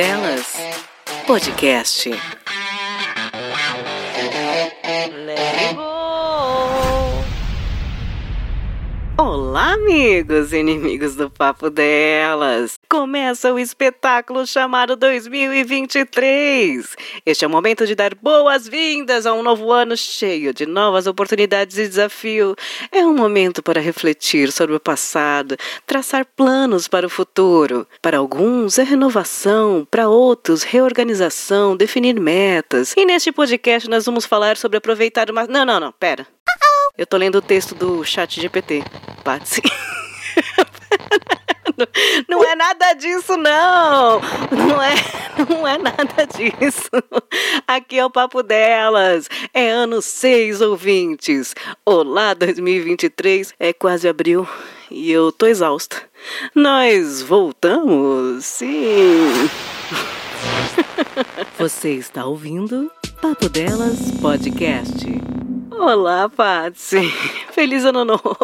Delas Podcast. Olá, amigos e inimigos do Papo Delas! Começa o espetáculo chamado 2023. Este é o momento de dar boas-vindas a um novo ano cheio de novas oportunidades e desafio. É um momento para refletir sobre o passado, traçar planos para o futuro. Para alguns é renovação, para outros reorganização, definir metas. E neste podcast nós vamos falar sobre aproveitar uma. Não, não, não, pera. Eu tô lendo o texto do chat GPT, Patsy. Não é nada disso, não. Não é, não é nada disso. Aqui é o papo delas. É ano 6, ouvintes. Olá, 2023. É quase abril e eu tô exausta. Nós voltamos? Sim. Você está ouvindo Papo Delas Podcast. Olá, Patsy. Feliz ano novo.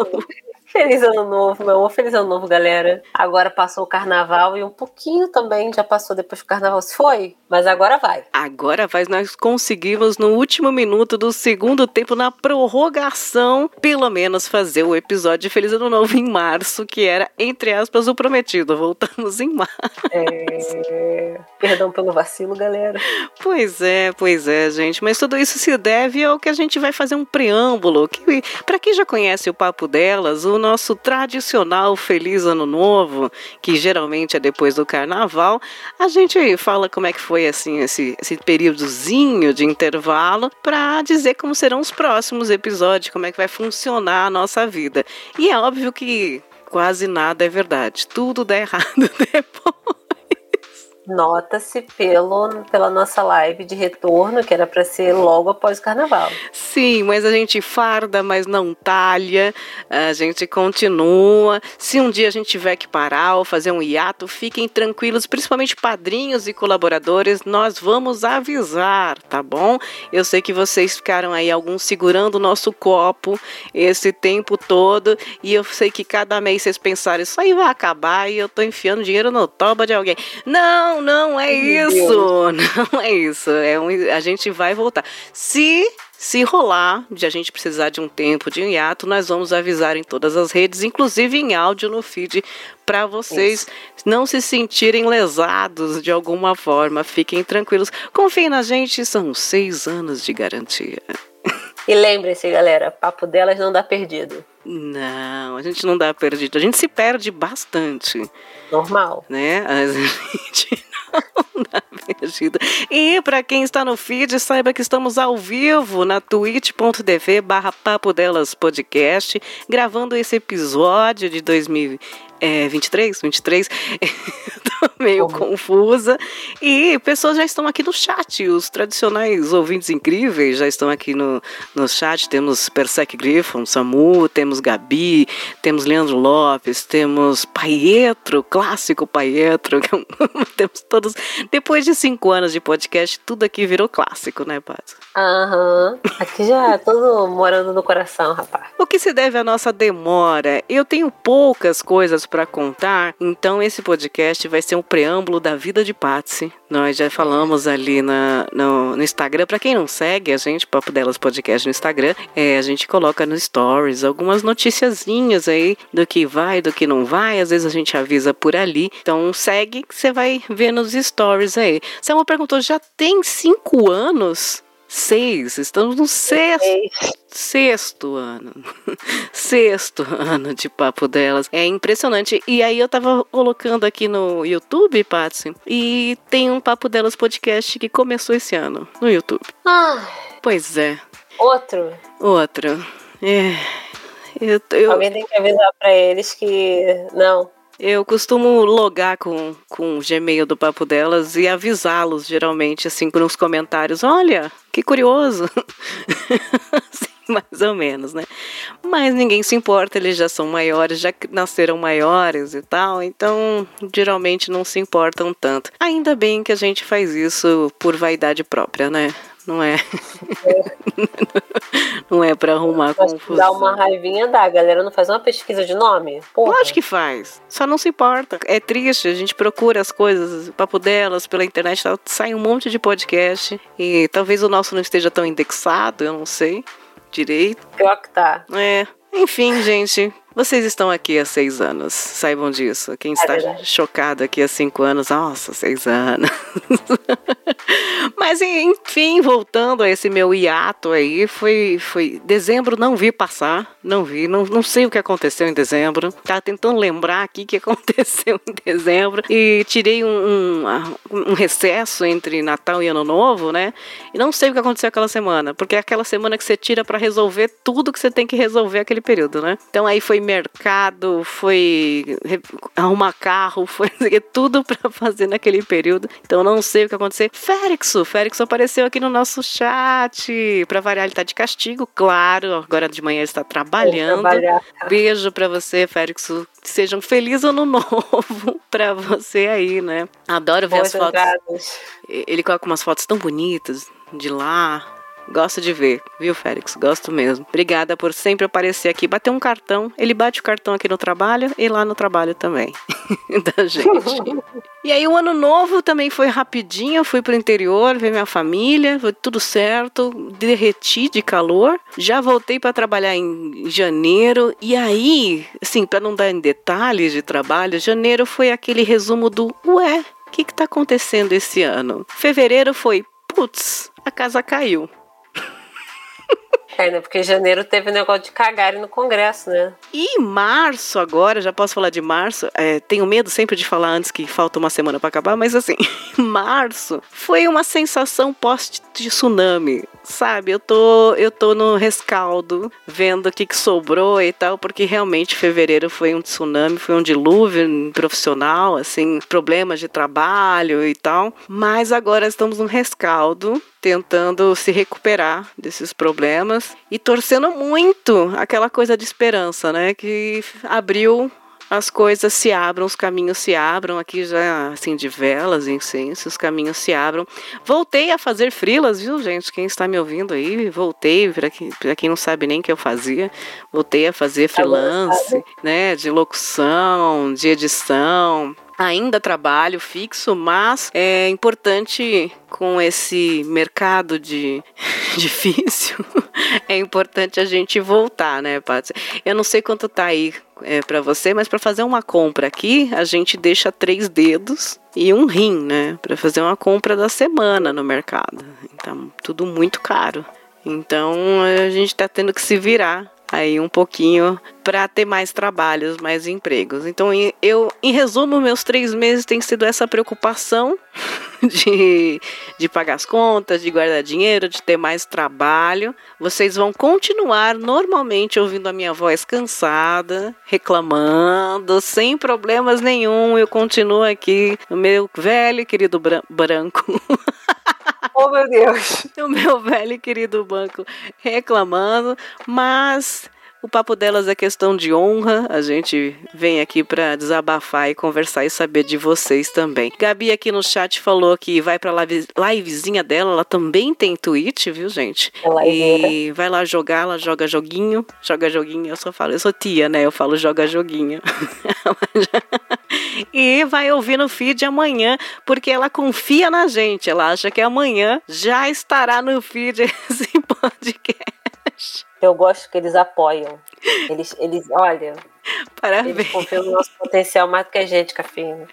Feliz ano novo, meu amor. Feliz ano novo, galera. Agora passou o carnaval e um pouquinho também já passou depois que o carnaval se foi, mas agora vai. Agora vai, nós conseguimos no último minuto do segundo tempo, na prorrogação, pelo menos fazer o episódio de Feliz Ano Novo em março, que era, entre aspas, o prometido. Voltamos em março. É... Perdão pelo vacilo, galera. Pois é, pois é, gente. Mas tudo isso se deve ao que a gente vai fazer um preâmbulo. Que, para quem já conhece o papo delas, o nosso tradicional Feliz Ano Novo, que geralmente é depois do Carnaval, a gente fala como é que foi assim esse, esse períodozinho de intervalo para dizer como serão os próximos episódios, como é que vai funcionar a nossa vida. E é óbvio que quase nada é verdade, tudo dá errado depois. Nota-se pelo pela nossa live de retorno, que era para ser logo após o carnaval. Sim, mas a gente farda, mas não talha, a gente continua. Se um dia a gente tiver que parar ou fazer um hiato, fiquem tranquilos, principalmente padrinhos e colaboradores, nós vamos avisar, tá bom? Eu sei que vocês ficaram aí alguns segurando o nosso copo esse tempo todo e eu sei que cada mês vocês pensaram, isso aí vai acabar e eu tô enfiando dinheiro no toba de alguém. Não, não, é isso. Não é isso. É um, a gente vai voltar. Se se rolar de a gente precisar de um tempo de hiato, nós vamos avisar em todas as redes, inclusive em áudio no feed, para vocês Isso. não se sentirem lesados de alguma forma. Fiquem tranquilos. Confiem na gente, são seis anos de garantia. E lembrem-se, galera, papo delas não dá perdido. Não, a gente não dá perdido. A gente se perde bastante. Normal. Né? A gente E para quem está no feed, saiba que estamos ao vivo na twitch.tv barra Papo Delas Podcast, gravando esse episódio de 2020 é, 23, 23, tô meio confusa. E pessoas já estão aqui no chat, os tradicionais ouvintes incríveis já estão aqui no, no chat. Temos Persec Griffon, Samu, temos Gabi, temos Leandro Lopes, temos Paietro, clássico Paietro. É temos todos. Depois de cinco anos de podcast, tudo aqui virou clássico, né, Paz? Aham. Uhum. Aqui já é todo morando no coração, rapaz. O que se deve à nossa demora? Eu tenho poucas coisas para contar, então esse podcast vai ser um preâmbulo da vida de Patsy. Nós já falamos ali na, no, no Instagram. Para quem não segue a gente, Papo Delas Podcast no Instagram, é, a gente coloca no Stories algumas noticiazinhas aí do que vai, do que não vai. Às vezes a gente avisa por ali. Então segue que você vai ver nos Stories aí. Você me perguntou, já tem cinco anos? Seis, estamos no sexto, sexto ano. sexto ano de papo delas. É impressionante. E aí eu tava colocando aqui no YouTube, Patsy, e tem um papo delas podcast que começou esse ano no YouTube. Ah. Pois é. Outro? Outro. É. Eu, eu... Alguém tem que avisar para eles que não, eu costumo logar com, com o Gmail do Papo Delas e avisá-los, geralmente, assim, nos comentários. Olha, que curioso. assim, mais ou menos, né? Mas ninguém se importa, eles já são maiores, já nasceram maiores e tal, então geralmente não se importam tanto. Ainda bem que a gente faz isso por vaidade própria, né? Não é. não é para arrumar confusão. Dá uma raivinha dá. A galera não faz uma pesquisa de nome? Porra. Lógico que faz. Só não se importa. É triste. A gente procura as coisas, o papo delas pela internet. Sai um monte de podcast. E talvez o nosso não esteja tão indexado, eu não sei direito. Pior que tá. É. Enfim, gente, vocês estão aqui há seis anos, saibam disso. Quem é está é chocado aqui há cinco anos, nossa, seis anos. Mas enfim, voltando a esse meu hiato aí, foi, foi dezembro, não vi passar, não vi, não, não sei o que aconteceu em dezembro. Tava tentando lembrar aqui o que aconteceu em dezembro e tirei um, um, um, recesso entre Natal e Ano Novo, né? E não sei o que aconteceu aquela semana, porque é aquela semana que você tira para resolver tudo que você tem que resolver aquele período, né? Então aí foi mercado, foi arrumar carro, foi tudo para fazer naquele período. Então não sei o que aconteceu. Férixo, Férixo apareceu aqui no nosso chat. Para variar, ele tá de castigo, claro. Agora de manhã ele está trabalhando. Beijo para você, Férixo. Sejam felizes ano novo para você aí, né? Adoro ver Boas as fotos. Ele coloca umas fotos tão bonitas de lá, Gosto de ver, viu, Félix? Gosto mesmo. Obrigada por sempre aparecer aqui. Bater um cartão. Ele bate o cartão aqui no trabalho e lá no trabalho também. da gente. e aí, o ano novo também foi rapidinho. Fui pro interior ver minha família. Foi tudo certo. Derreti de calor. Já voltei para trabalhar em janeiro. E aí, assim, para não dar em detalhes de trabalho, janeiro foi aquele resumo do ué. O que, que tá acontecendo esse ano? Fevereiro foi, putz, a casa caiu. É, né? Porque janeiro teve o negócio de cagarem no Congresso, né? E março agora, já posso falar de março. É, tenho medo sempre de falar antes que falta uma semana para acabar, mas assim, março foi uma sensação pós-tsunami, sabe? Eu tô, eu tô no rescaldo, vendo o que, que sobrou e tal, porque realmente fevereiro foi um tsunami, foi um dilúvio profissional, assim, problemas de trabalho e tal. Mas agora estamos no rescaldo tentando se recuperar desses problemas e torcendo muito aquela coisa de esperança, né? Que abriu as coisas se abram, os caminhos se abram. Aqui já, assim, de velas, incenso, os caminhos se abram. Voltei a fazer frilas, viu, gente? Quem está me ouvindo aí, voltei, para quem, quem não sabe nem o que eu fazia, voltei a fazer freelance, né? De locução, de edição, ainda trabalho fixo, mas é importante com esse mercado de difícil, é importante a gente voltar, né, Paty? Eu não sei quanto tá aí é, para você, mas para fazer uma compra aqui, a gente deixa três dedos e um rim, né, para fazer uma compra da semana no mercado. Então, tudo muito caro. Então, a gente está tendo que se virar aí um pouquinho para ter mais trabalhos, mais empregos. Então, eu, em resumo, meus três meses tem sido essa preocupação de, de pagar as contas, de guardar dinheiro, de ter mais trabalho. Vocês vão continuar normalmente ouvindo a minha voz cansada, reclamando, sem problemas nenhum. Eu continuo aqui no meu velho e querido branco. Oh, meu Deus! O meu velho e querido banco reclamando, mas o papo delas é questão de honra. A gente vem aqui para desabafar e conversar e saber de vocês também. Gabi aqui no chat falou que vai para live, livezinha dela. Ela também tem Twitch, viu, gente? É e vai lá jogar. Ela joga joguinho, joga joguinho. Eu só falo, eu sou tia, né? Eu falo joga joguinho. e vai ouvir no feed amanhã, porque ela confia na gente. Ela acha que amanhã já estará no feed esse podcast. Eu gosto que eles apoiam. Eles, eles olha. Parabéns. Eles confiam no nosso potencial mais do que a gente, Cafina.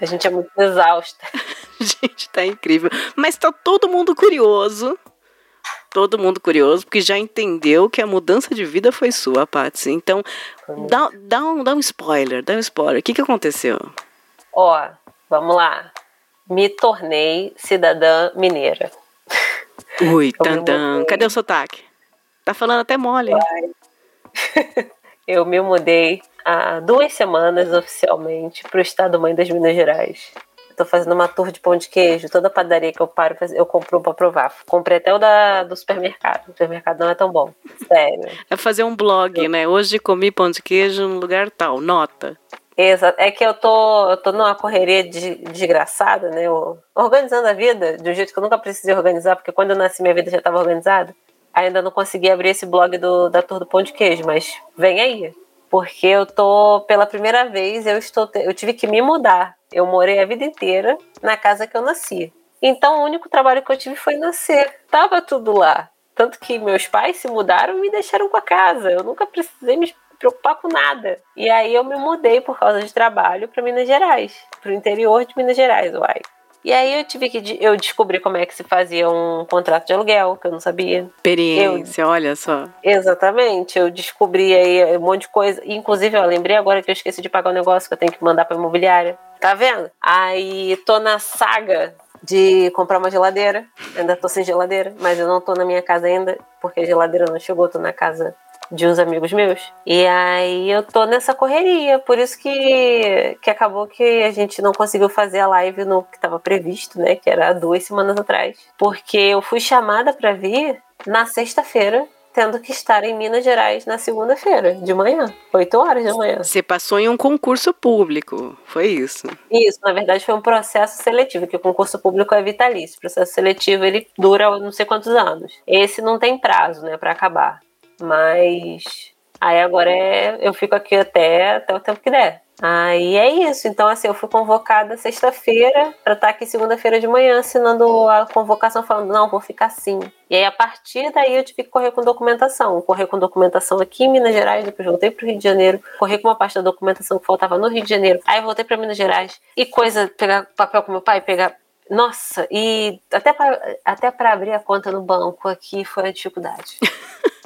A gente é muito exausta. gente, tá incrível. Mas tá todo mundo curioso. Todo mundo curioso, porque já entendeu que a mudança de vida foi sua, Patsy. Então, dá, dá, um, dá um spoiler, dá um spoiler. O que, que aconteceu? Ó, vamos lá. Me tornei cidadã mineira. Ui, tantã. Cadê o sotaque? Tá falando até mole. Eu me mudei há duas semanas oficialmente para o estado mãe das Minas Gerais. Tô fazendo uma tour de pão de queijo. Toda padaria que eu paro, eu compro um pra provar. Comprei até o da, do supermercado. O supermercado não é tão bom. Sério. É fazer um blog, né? Hoje comi pão de queijo no lugar tal. Nota. Exato. É que eu tô, eu tô numa correria de, desgraçada, né? Eu, organizando a vida de um jeito que eu nunca precisei organizar, porque quando eu nasci minha vida já estava organizada. Ainda não consegui abrir esse blog do, da Tour do Pão de Queijo, mas vem aí. Porque eu tô, pela primeira vez, eu estou, eu tive que me mudar. Eu morei a vida inteira na casa que eu nasci. Então o único trabalho que eu tive foi nascer. Tava tudo lá. Tanto que meus pais se mudaram e me deixaram com a casa. Eu nunca precisei me preocupar com nada. E aí eu me mudei por causa de trabalho para Minas Gerais, para o interior de Minas Gerais, uai. E aí eu tive que eu descobri como é que se fazia um contrato de aluguel, que eu não sabia. Experiência, eu, olha só. Exatamente, eu descobri aí um monte de coisa. Inclusive, eu lembrei agora que eu esqueci de pagar o um negócio que eu tenho que mandar para imobiliária. Tá vendo? Aí tô na saga de comprar uma geladeira. Ainda tô sem geladeira, mas eu não tô na minha casa ainda, porque a geladeira não chegou, tô na casa de uns amigos meus. E aí eu tô nessa correria, por isso que, que acabou que a gente não conseguiu fazer a live no que estava previsto, né? Que era duas semanas atrás. Porque eu fui chamada para vir na sexta-feira tendo que estar em Minas Gerais na segunda-feira, de manhã, 8 horas da manhã. Você passou em um concurso público, foi isso? Isso, na verdade foi um processo seletivo, que o concurso público é vitalício. O processo seletivo ele dura não sei quantos anos. Esse não tem prazo, né, para acabar. Mas aí agora é, eu fico aqui até, até o tempo que der. Aí é isso. Então, assim, eu fui convocada sexta-feira para estar aqui segunda-feira de manhã assinando a convocação, falando, não, vou ficar assim. E aí, a partir daí, eu tive que correr com documentação. Correr com documentação aqui em Minas Gerais, depois voltei para o Rio de Janeiro, correr com uma parte da documentação que faltava no Rio de Janeiro, aí voltei para Minas Gerais. E coisa, pegar papel com meu pai, pegar. Nossa, e até para até abrir a conta no banco aqui foi a dificuldade.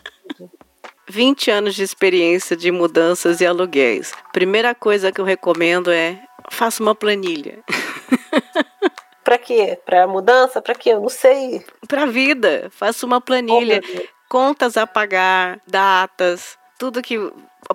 20 anos de experiência de mudanças e aluguéis. Primeira coisa que eu recomendo é faça uma planilha. Para quê? Para mudança? Para quê? Eu não sei. Para vida. Faça uma planilha. Oh, contas a pagar, datas, tudo que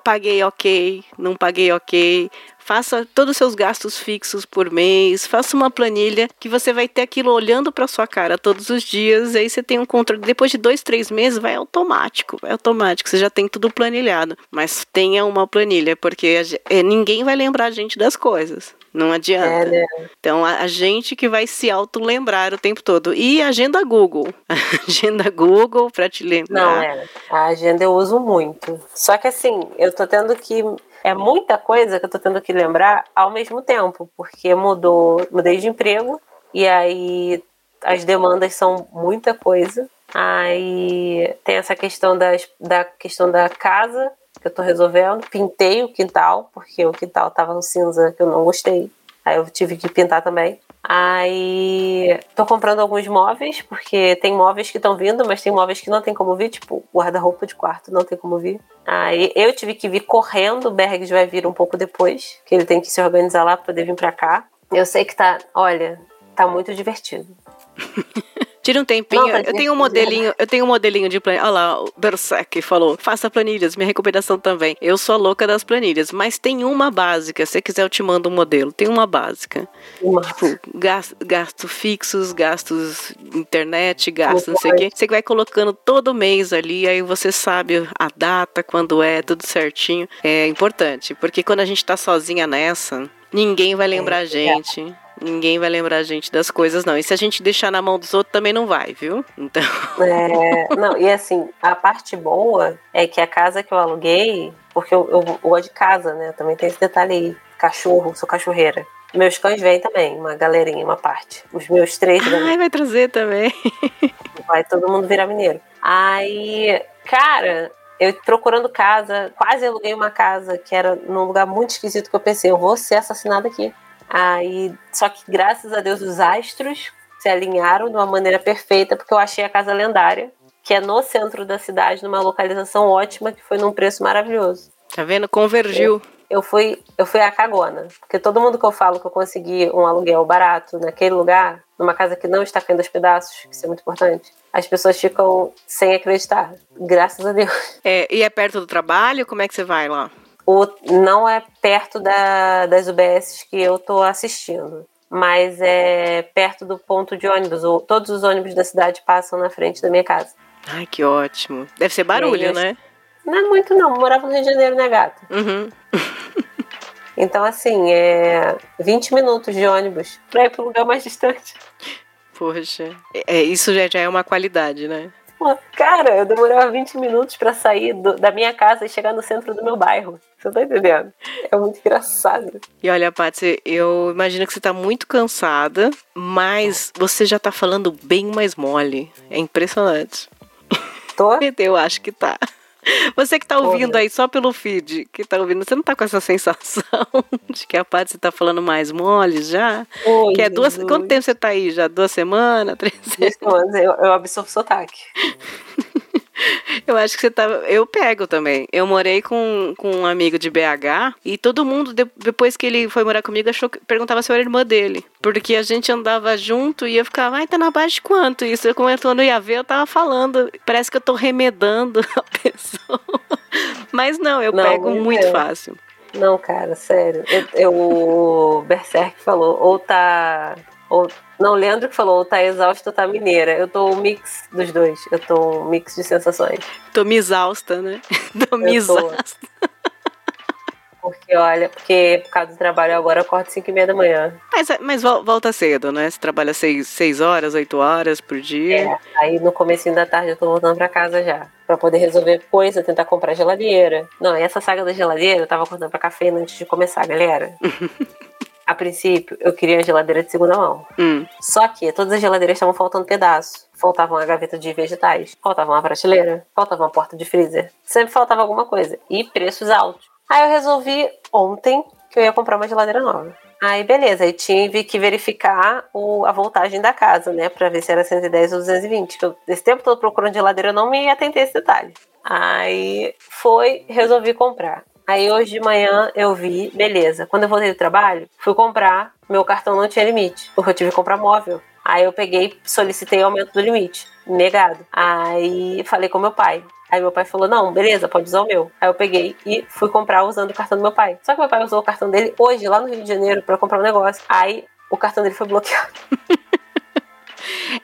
paguei ok, não paguei ok, faça todos os seus gastos fixos por mês, faça uma planilha que você vai ter aquilo olhando para sua cara todos os dias, aí você tem um controle. Depois de dois, três meses, vai automático, vai automático, você já tem tudo planilhado. Mas tenha uma planilha, porque é, ninguém vai lembrar a gente das coisas. Não adianta. É, né? Então, a, a, gente que vai se auto-lembrar o tempo todo. E agenda Google. agenda Google para te lembrar. Não, é. A agenda eu uso muito. Só que assim, eu tô tendo que é muita coisa que eu tô tendo que lembrar ao mesmo tempo, porque mudou, mudei de emprego e aí as demandas são muita coisa. Aí tem essa questão das, da questão da casa que eu tô resolvendo. Pintei o quintal, porque o quintal tava no cinza que eu não gostei. Aí eu tive que pintar também. Aí tô comprando alguns móveis, porque tem móveis que estão vindo, mas tem móveis que não tem como vir, tipo guarda-roupa de quarto não tem como vir. Aí eu tive que vir correndo, o Bergs vai vir um pouco depois, que ele tem que se organizar lá para poder vir para cá. Eu sei que tá, olha, tá muito divertido. Tira um tempinho. Não, eu tenho um modelinho, eu tenho um modelinho de planilha. Olha lá, o Berserk falou: faça planilhas, minha recomendação também. Eu sou louca das planilhas, mas tem uma básica. Se você quiser, eu te mando um modelo. Tem uma básica. Uma. Tipo, gastos gasto fixos, gastos internet, gastos não sei o quê. Você vai colocando todo mês ali, aí você sabe a data, quando é, tudo certinho. É importante, porque quando a gente tá sozinha nessa, ninguém vai lembrar é, a gente. Ninguém vai lembrar a gente das coisas, não. E se a gente deixar na mão dos outros, também não vai, viu? Então. É, não, e assim, a parte boa é que a casa que eu aluguei, porque eu, eu, eu gosto de casa, né? Também tem esse detalhe aí. Cachorro, sou cachorreira. Meus cães vêm também, uma galerinha, uma parte. Os meus três. Ai, vai trazer também. Vai todo mundo virar mineiro. Aí, cara, eu procurando casa, quase aluguei uma casa que era num lugar muito esquisito que eu pensei, eu vou ser assassinada aqui. Aí, só que graças a Deus os astros se alinharam de uma maneira perfeita, porque eu achei a casa lendária, que é no centro da cidade, numa localização ótima, que foi num preço maravilhoso. Tá vendo? Convergiu. Eu, eu fui, eu fui a cagona, porque todo mundo que eu falo que eu consegui um aluguel barato naquele lugar, numa casa que não está caindo aos pedaços, que isso é muito importante, as pessoas ficam sem acreditar. Graças a Deus. É, e é perto do trabalho? Como é que você vai lá? O, não é perto da, das UBS que eu estou assistindo, mas é perto do ponto de ônibus. O, todos os ônibus da cidade passam na frente da minha casa. Ai, que ótimo. Deve ser barulho, né? Não é muito, não. Eu morava no Rio de Janeiro, né, gato? Uhum. Então, assim, é 20 minutos de ônibus pra ir pro lugar mais distante. Poxa, é, isso já, já é uma qualidade, né? Cara, eu demorava 20 minutos para sair do, da minha casa e chegar no centro do meu bairro. Você tá entendendo? É muito engraçado. E olha, Patsy, eu imagino que você tá muito cansada, mas você já tá falando bem mais mole. É impressionante. Tô? eu acho que tá. Você que tá ouvindo aí só pelo feed, que tá ouvindo, você não tá com essa sensação de que a Paty tá falando mais mole já? Oi, que é duas, quanto tempo você tá aí já? Duas semanas? Três semanas? Eu, eu absorvo sotaque. Eu acho que você tá. Eu pego também. Eu morei com, com um amigo de BH e todo mundo, depois que ele foi morar comigo, achou, perguntava se eu era irmã dele. Porque a gente andava junto e eu ficava, ai, tá na base de quanto? Isso, como eu não ia ver, eu tava falando. Parece que eu tô remedando a pessoa. Mas não, eu não, pego muito é. fácil. Não, cara, sério. Eu, eu, o Berserk falou, ou tá. Ou não, Leandro que falou, tá exausto, tá mineira. Eu tô um mix dos dois. Eu tô um mix de sensações. Tô me exausta, né? tô me exausta. Porque, olha, porque por causa do trabalho agora eu acordo 5 e meia da manhã. Mas, mas volta cedo, né? Você trabalha 6 horas, 8 horas por dia. É, aí no começo da tarde eu tô voltando pra casa já. Pra poder resolver coisa, tentar comprar geladeira. Não, essa saga da geladeira eu tava acordando pra café antes de começar, galera. A princípio, eu queria a geladeira de segunda mão. Hum. Só que todas as geladeiras estavam faltando pedaço. Faltava uma gaveta de vegetais, faltava uma prateleira, faltava uma porta de freezer. Sempre faltava alguma coisa. E preços altos. Aí eu resolvi ontem que eu ia comprar uma geladeira nova. Aí beleza, aí tive que verificar o, a voltagem da casa, né, pra ver se era 110 ou 220. Eu, esse tempo todo procurando geladeira, eu não me atentei a esse detalhe. Aí foi, resolvi comprar. Aí hoje de manhã eu vi, beleza. Quando eu voltei do trabalho, fui comprar, meu cartão não tinha limite, porque eu tive que comprar móvel. Aí eu peguei, solicitei aumento do limite, negado. Aí falei com meu pai. Aí meu pai falou: não, beleza, pode usar o meu. Aí eu peguei e fui comprar usando o cartão do meu pai. Só que meu pai usou o cartão dele hoje, lá no Rio de Janeiro, para comprar um negócio. Aí o cartão dele foi bloqueado.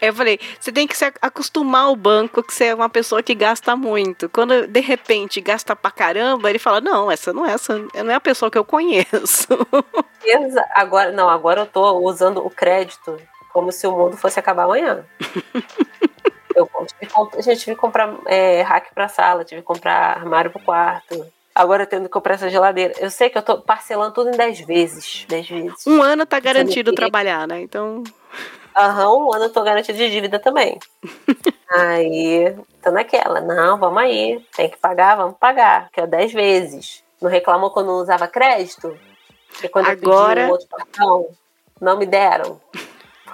Eu falei, você tem que se acostumar ao banco que você é uma pessoa que gasta muito. Quando de repente gasta pra caramba, ele fala: Não, essa não é essa, não é a pessoa que eu conheço. Agora, não, agora eu tô usando o crédito como se o mundo fosse acabar amanhã. eu tive, gente tive que comprar é, rack pra sala, tive que comprar armário pro quarto. Agora tendo que comprar essa geladeira. Eu sei que eu tô parcelando tudo em 10 vezes. 10 vezes. Um ano tá garantido trabalhar, né? Então. Aham, um ano eu tô garantido de dívida também. aí, tô naquela. Não, vamos aí. Tem que pagar, vamos pagar. Que é 10 vezes. Não reclamou quando não usava crédito? E quando Agora... eu pedi um outro cartão, não me deram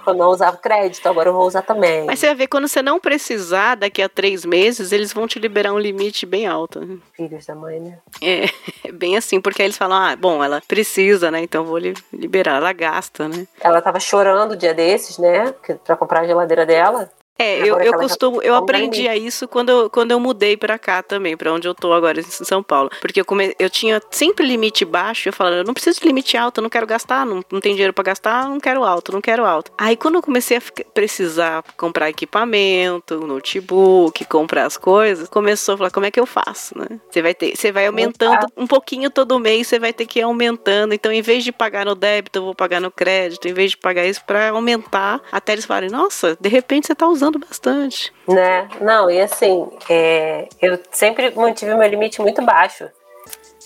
eu não usava crédito, agora eu vou usar também. Mas você vai ver, quando você não precisar, daqui a três meses, eles vão te liberar um limite bem alto. Né? Filhos da mãe, né? É, é bem assim, porque aí eles falam, ah, bom, ela precisa, né? Então vou liberar. Ela gasta, né? Ela tava chorando o dia desses, né? Pra comprar a geladeira dela. É, eu, eu costumo, eu aprendi a isso quando eu, quando eu mudei para cá também, para onde eu tô agora, em São Paulo. Porque eu, come, eu tinha sempre limite baixo, eu falava, eu não preciso de limite alto, eu não quero gastar, não, não tem dinheiro para gastar, não quero alto, não quero alto. Aí quando eu comecei a precisar comprar equipamento, notebook, comprar as coisas, começou a falar, como é que eu faço, né? Você vai ter, você vai aumentando um pouquinho todo mês, você vai ter que ir aumentando. Então, em vez de pagar no débito, eu vou pagar no crédito, em vez de pagar isso para aumentar, até eles falarem, nossa, de repente você tá usando bastante. Né? Não, e assim, é, eu sempre mantive meu limite muito baixo.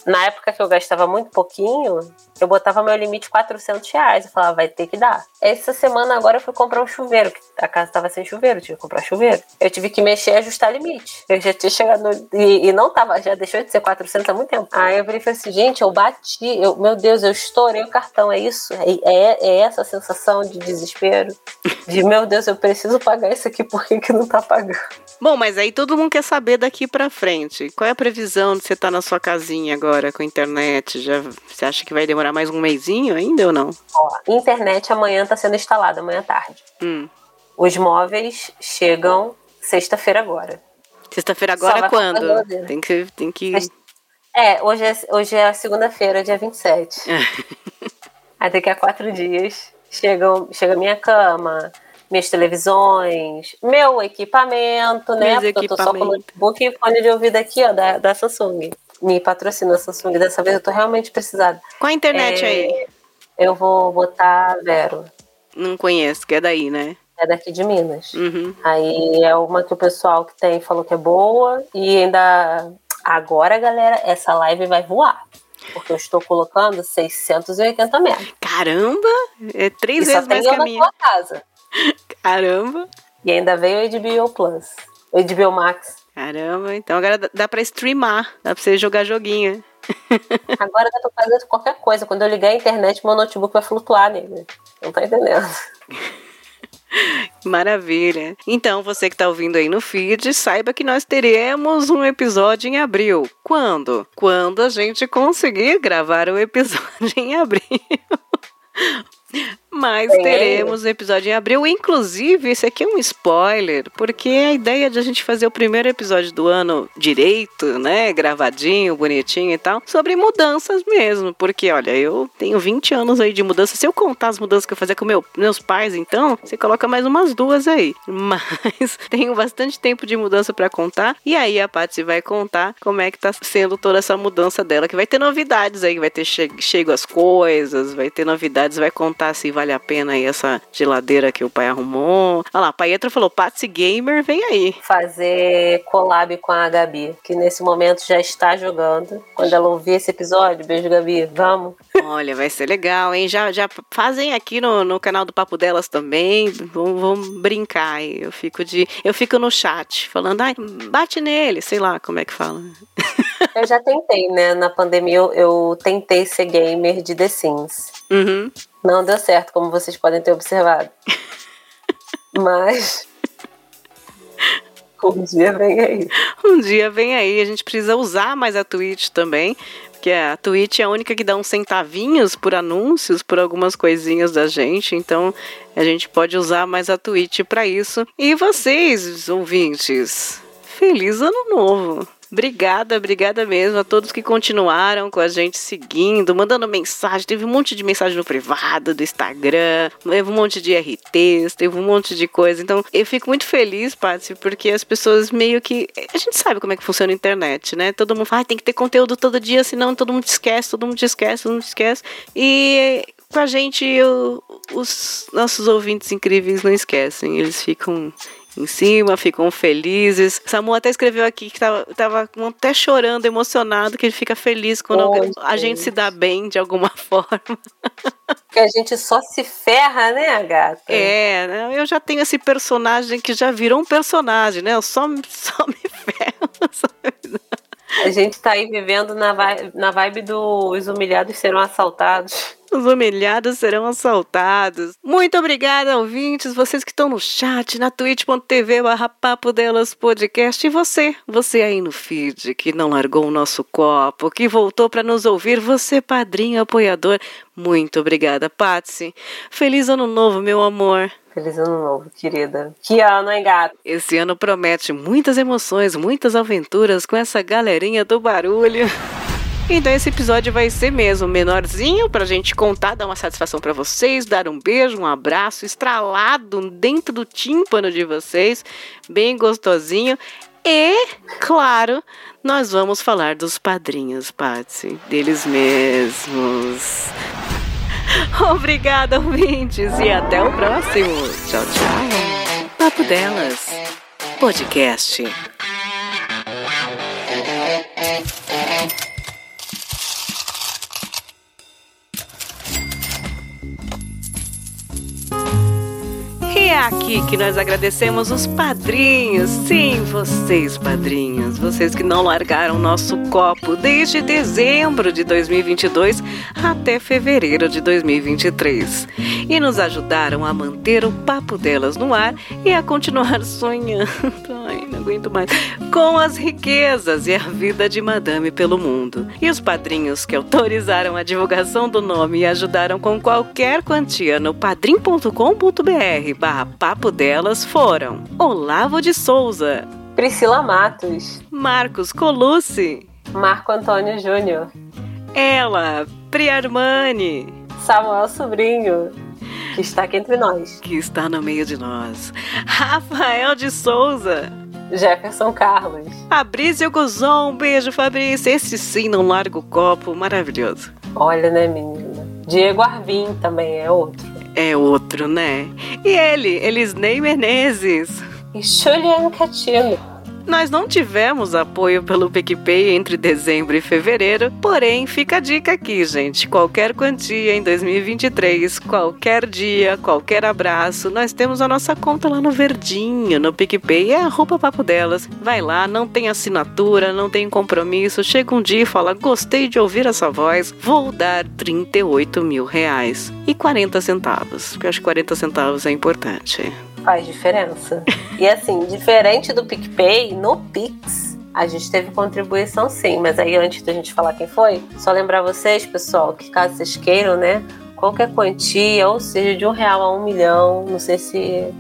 Na época que eu gastava muito pouquinho, eu botava meu limite 400 reais. Eu falava, vai ter que dar. Essa semana agora eu fui comprar um chuveiro, que a casa tava sem chuveiro, eu tive que comprar chuveiro. Eu tive que mexer e ajustar limite. Eu já tinha chegado. No, e, e, não tava, já deixou de ser 400 há muito tempo. Aí eu falei assim, gente, eu bati, eu, meu Deus, eu estourei o cartão. É isso? É, é, é essa sensação de desespero? De meu Deus, eu preciso pagar isso aqui, por que, que não tá pagando? Bom, mas aí todo mundo quer saber daqui para frente. Qual é a previsão de você estar tá na sua casinha agora com internet? Já, você acha que vai demorar mais um mêsinho ainda ou não? Ó, internet amanhã está sendo instalada, amanhã à tarde. Hum. Os móveis chegam sexta-feira agora. Sexta-feira agora quando? Tem que, tem que. É, hoje é, hoje é segunda-feira, dia 27. aí daqui a quatro dias chegam, chega minha cama, minhas televisões, meu equipamento, né? Porque eu tô só com o notebook e fone de ouvido aqui, ó, da, da Samsung. Me patrocina Samsung. Dessa vez eu tô realmente precisada. Qual a internet É, aí? Eu vou botar Vero. Não conheço, que é daí, né? É daqui de Minas. Uhum. Aí é uma que o pessoal que tem falou que é boa. E ainda. Agora, galera, essa live vai voar. Porque eu estou colocando 680 metros. Caramba! É três E vezes mais que a minha. casa. Caramba! E ainda veio o HBO Plus. O HBO Max. Caramba, então agora dá- pra streamar, dá pra você jogar joguinho. Agora dá pra fazer qualquer coisa. Quando eu ligar a internet, meu notebook vai flutuar nele. Não tá entendendo. Maravilha. Então, você que está ouvindo aí no feed, saiba que nós teremos um episódio em abril. Quando? Quando a gente conseguir gravar o episódio em abril. Mas Tem teremos um episódio em abril. Inclusive, esse aqui é um spoiler, porque a ideia de a gente fazer o primeiro episódio do ano direito, né? Gravadinho, bonitinho e tal, sobre mudanças mesmo. Porque, olha, eu tenho 20 anos aí de mudança. Se eu contar as mudanças que eu fazia com meu, meus pais, então, você coloca mais umas duas aí. Mas tenho bastante tempo de mudança pra contar. E aí a Patsy vai contar como é que tá sendo toda essa mudança dela. Que vai ter novidades aí, vai ter che chego as coisas, vai ter novidades, vai contar se vale a pena aí essa geladeira que o pai arrumou. Olha lá, a Paietra falou, Patsy Gamer, vem aí. Fazer collab com a Gabi, que nesse momento já está jogando. Quando ela ouvir esse episódio, beijo, Gabi, vamos. Olha, vai ser legal, hein? Já, já fazem aqui no, no canal do Papo Delas também. Vamos, vamos brincar aí. Eu fico de. Eu fico no chat falando, ai, bate nele, sei lá como é que fala. Eu já tentei, né? Na pandemia eu, eu tentei ser gamer de The Sims. Uhum. Não deu certo, como vocês podem ter observado. Mas. Um dia vem aí. Um dia vem aí, a gente precisa usar mais a Twitch também. Porque a Twitch é a única que dá uns centavinhos por anúncios, por algumas coisinhas da gente. Então a gente pode usar mais a Twitch para isso. E vocês, ouvintes, feliz ano novo! Obrigada, obrigada mesmo a todos que continuaram com a gente seguindo, mandando mensagem. Teve um monte de mensagem no privado do Instagram, teve um monte de RTs, teve um monte de coisa. Então eu fico muito feliz, Patsy, porque as pessoas meio que. A gente sabe como é que funciona a internet, né? Todo mundo fala, ah, tem que ter conteúdo todo dia, senão todo mundo te esquece, todo mundo te esquece, todo mundo te esquece. E com a gente, eu- os nossos ouvintes incríveis não esquecem, eles ficam em cima, ficam felizes. Samu até escreveu aqui que tava, tava até chorando, emocionado, que ele fica feliz quando Oi, a gente se dá bem de alguma forma. Porque a gente só se ferra, né, gata? É, né? eu já tenho esse personagem que já virou um personagem, né? Eu só, só me ferro. só me- A gente tá aí vivendo na vibe, na vibe dos humilhados serão assaltados. Os humilhados serão assaltados. Muito obrigada, ouvintes, vocês que estão no chat, na twitch.tv barra Papo Delas Podcast. E você, você aí no feed, que não largou o nosso copo, que voltou para nos ouvir, você padrinho apoiador. Muito obrigada, Patsy. Feliz ano novo, meu amor. Feliz ano novo, querida. Que ano, hein, gato? Esse ano promete muitas emoções, muitas aventuras com essa galerinha do barulho. Então esse episódio vai ser mesmo menorzinho pra gente contar, dar uma satisfação pra vocês, dar um beijo, um abraço estralado dentro do tímpano de vocês, bem gostosinho. E, claro, nós vamos falar dos padrinhos, Patsy, deles mesmos. Obrigada, ouvintes, e até o próximo. Tchau, tchau. Papo Delas, podcast. É aqui que nós agradecemos os padrinhos. Sim, vocês, padrinhos. Vocês que não largaram nosso copo desde dezembro de 2022 até fevereiro de 2023. E nos ajudaram a manter o papo delas no ar e a continuar sonhando. Aguento mais. Com as riquezas e a vida de Madame pelo mundo. E os padrinhos que autorizaram a divulgação do nome e ajudaram com qualquer quantia no padrim.com.br barra papo delas foram Olavo de Souza, Priscila Matos, Marcos Colucci, Marco Antônio Júnior, ela, Priarmani, Samuel Sobrinho, que está aqui entre nós, que está no meio de nós, Rafael de Souza, Jefferson Carlos. Fabrício Guzon, um beijo, Fabrício. Esse sim não larga o copo, maravilhoso. Olha, né, menina? Diego Arvim também é outro. É outro, né? E ele, Elisnei Menezes. E Julian Catino. Nós não tivemos apoio pelo PicPay entre dezembro e fevereiro, porém fica a dica aqui, gente. Qualquer quantia em 2023, qualquer dia, qualquer abraço, nós temos a nossa conta lá no verdinho, no PicPay, é arroba papo delas. Vai lá, não tem assinatura, não tem compromisso, chega um dia e fala, gostei de ouvir essa voz, vou dar 38 mil reais e 40 centavos, porque eu acho que 40 centavos é importante. Faz diferença. e assim, diferente do PicPay, no Pix, a gente teve contribuição sim, mas aí antes da gente falar quem foi, só lembrar vocês, pessoal, que caso vocês queiram, né, qualquer quantia, ou seja, de um real a um milhão, não sei se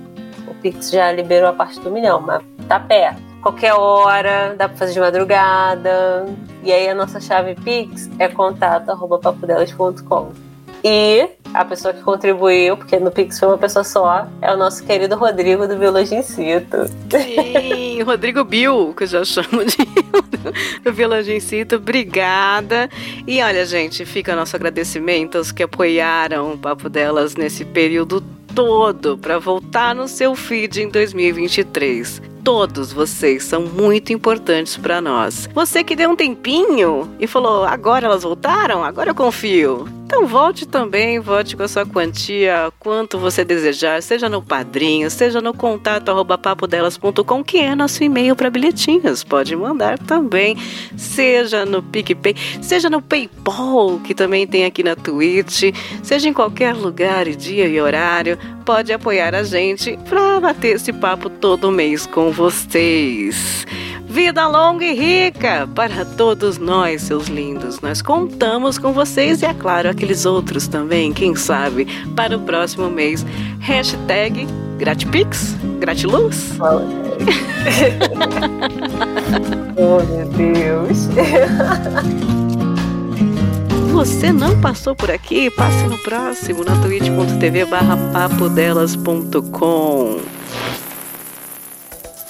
o Pix já liberou a parte do milhão, mas tá perto. Qualquer hora, dá pra fazer de madrugada. E aí a nossa chave Pix é contato.papodelas.com. E a pessoa que contribuiu, porque no Pix foi uma pessoa só, é o nosso querido Rodrigo do Biologia Incito. Sim, Rodrigo Bill, que eu já chamo de do Biologia Incito. Obrigada. E olha, gente, fica nosso agradecimento aos que apoiaram o Papo Delas nesse período todo para voltar no seu feed em 2023. Todos vocês são muito importantes para nós. Você que deu um tempinho e falou: agora elas voltaram? Agora eu confio. Então volte também, volte com a sua quantia, quanto você desejar, seja no padrinho, seja no contato arroba papodelas.com, que é nosso e-mail para bilhetinhos. Pode mandar também, seja no PicPay, seja no PayPal, que também tem aqui na Twitch, seja em qualquer lugar, dia e horário, pode apoiar a gente para bater esse papo todo mês com vocês. Vida longa e rica para todos nós, seus lindos. Nós contamos com vocês e, é claro, aqueles outros também, quem sabe, para o próximo mês. Hashtag Gratipix, Gratiluz. oh, meu Deus. Você não passou por aqui? Passe no próximo na twitch.tv barra papodelas.com